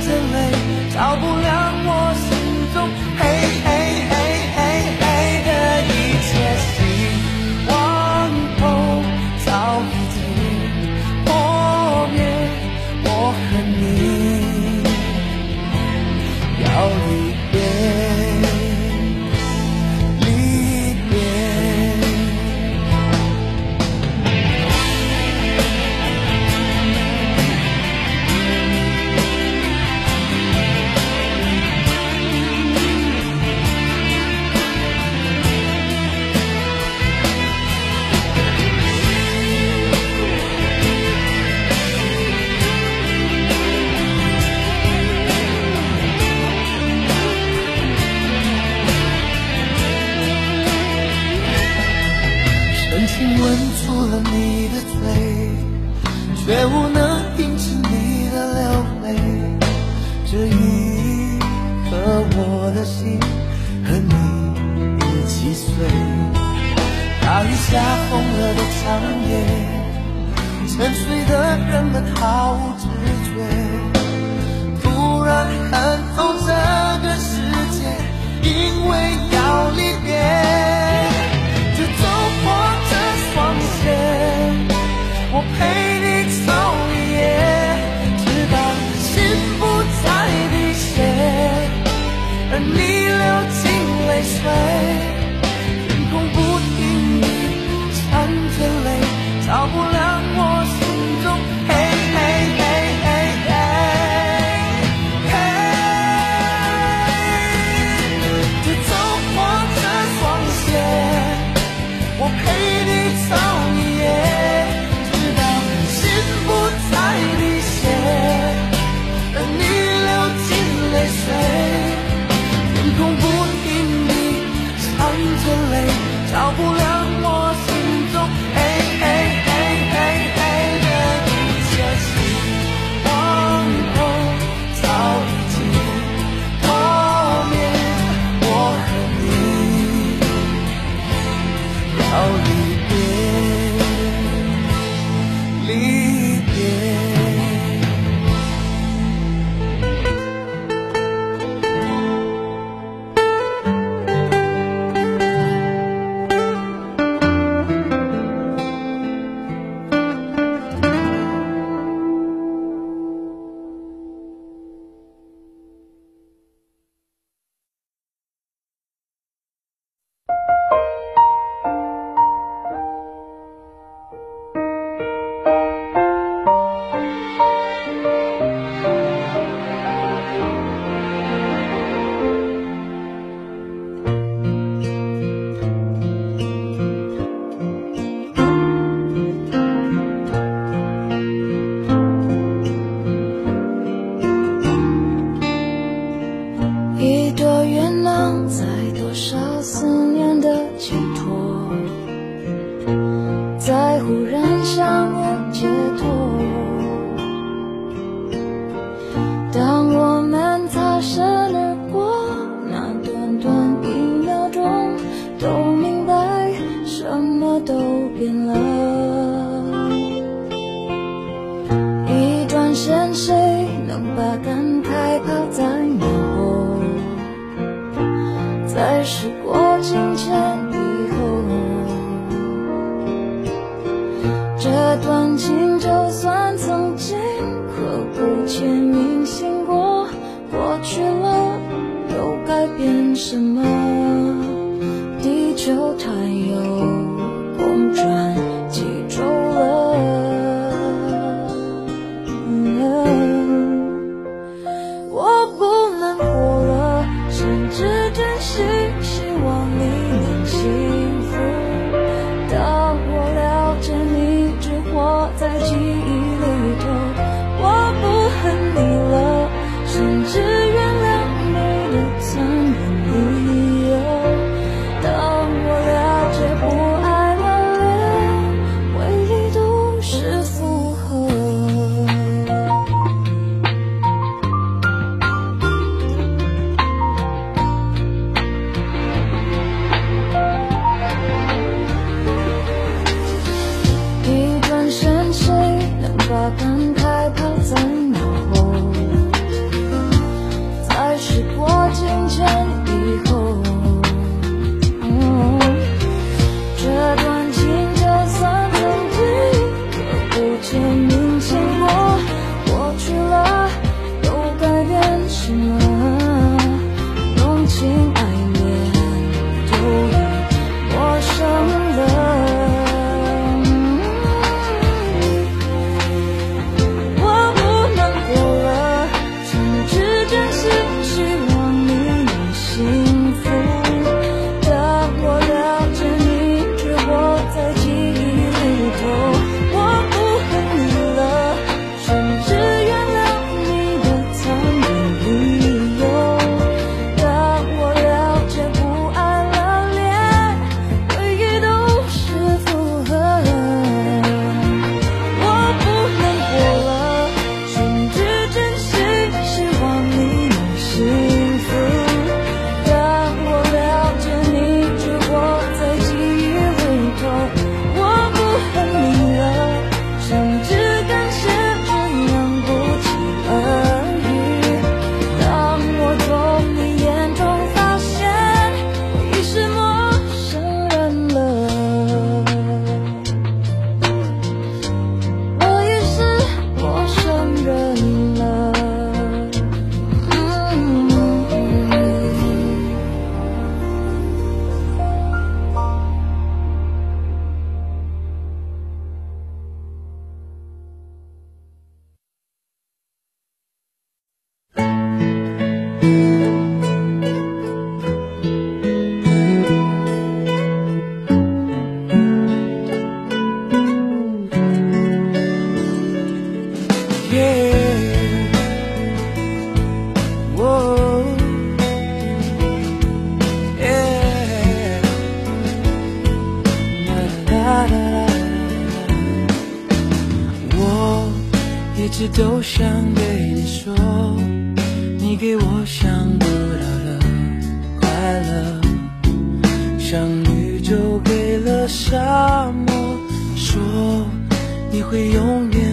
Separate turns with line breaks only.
着泪照不亮我心中黑黑黑黑黑的一切希望都早已经破灭我和你。要一深情吻住了你的嘴，却无能停止你的流泪。这一刻，我的心和你一起碎。大雨下疯了的长夜，沉睡的人们毫无知觉。突然看透这个世界，因为要离别。在忽然想念解脱。当我们擦身而过，那短短一秒钟，都明白什么都变了。一转身，谁能把感慨抛在脑后？在时过境迁感情就算曾经刻骨铭心过，过去了又改变什么？地球它又公转几周了。我不能活了，甚至真心希望你能幸一直都想对你说，你给我想不到的快乐，像宇宙给了沙漠，说你会永远。